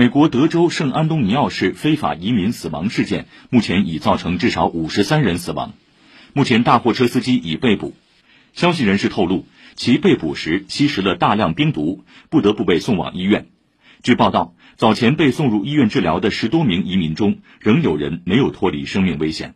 美国德州圣安东尼奥市非法移民死亡事件目前已造成至少五十三人死亡。目前大货车司机已被捕。消息人士透露其被捕时吸食了大量冰毒不得不被送往医院。据报道早前被送入医院治疗的十多名移民中仍有人没有脱离生命危险。